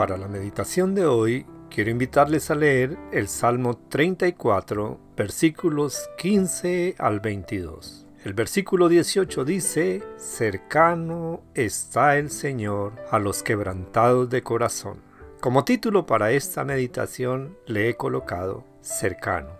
Para la meditación de hoy, quiero invitarles a leer el Salmo 34, versículos 15 al 22. El versículo 18 dice, Cercano está el Señor a los quebrantados de corazón. Como título para esta meditación le he colocado Cercano.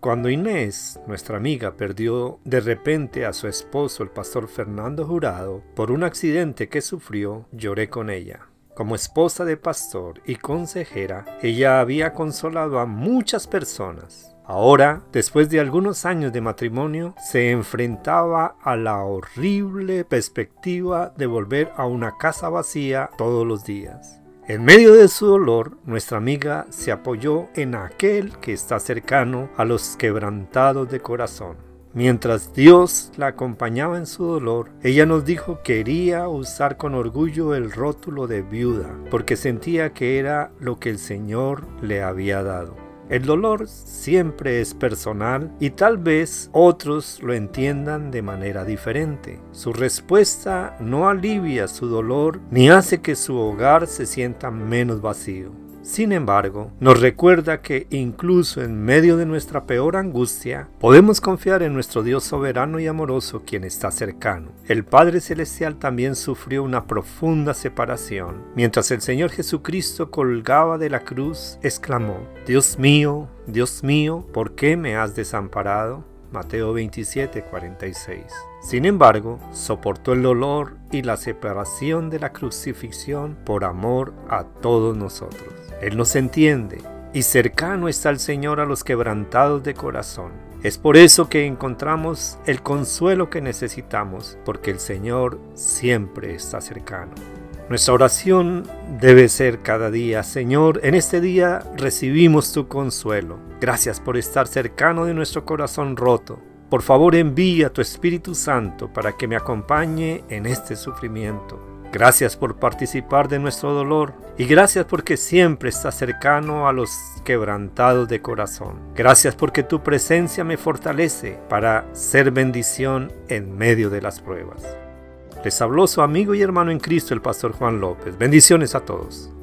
Cuando Inés, nuestra amiga, perdió de repente a su esposo, el pastor Fernando Jurado, por un accidente que sufrió, lloré con ella. Como esposa de pastor y consejera, ella había consolado a muchas personas. Ahora, después de algunos años de matrimonio, se enfrentaba a la horrible perspectiva de volver a una casa vacía todos los días. En medio de su dolor, nuestra amiga se apoyó en aquel que está cercano a los quebrantados de corazón. Mientras Dios la acompañaba en su dolor, ella nos dijo que quería usar con orgullo el rótulo de viuda, porque sentía que era lo que el Señor le había dado. El dolor siempre es personal y tal vez otros lo entiendan de manera diferente. Su respuesta no alivia su dolor ni hace que su hogar se sienta menos vacío. Sin embargo, nos recuerda que incluso en medio de nuestra peor angustia, podemos confiar en nuestro Dios soberano y amoroso quien está cercano. El Padre Celestial también sufrió una profunda separación. Mientras el Señor Jesucristo colgaba de la cruz, exclamó, Dios mío, Dios mío, ¿por qué me has desamparado? Mateo 27, 46. Sin embargo, soportó el dolor y la separación de la crucifixión por amor a todos nosotros. Él nos entiende y cercano está el Señor a los quebrantados de corazón. Es por eso que encontramos el consuelo que necesitamos, porque el Señor siempre está cercano. Nuestra oración debe ser cada día, Señor, en este día recibimos tu consuelo. Gracias por estar cercano de nuestro corazón roto. Por favor envía tu Espíritu Santo para que me acompañe en este sufrimiento. Gracias por participar de nuestro dolor y gracias porque siempre estás cercano a los quebrantados de corazón. Gracias porque tu presencia me fortalece para ser bendición en medio de las pruebas. Les habló su amigo y hermano en Cristo, el pastor Juan López. Bendiciones a todos.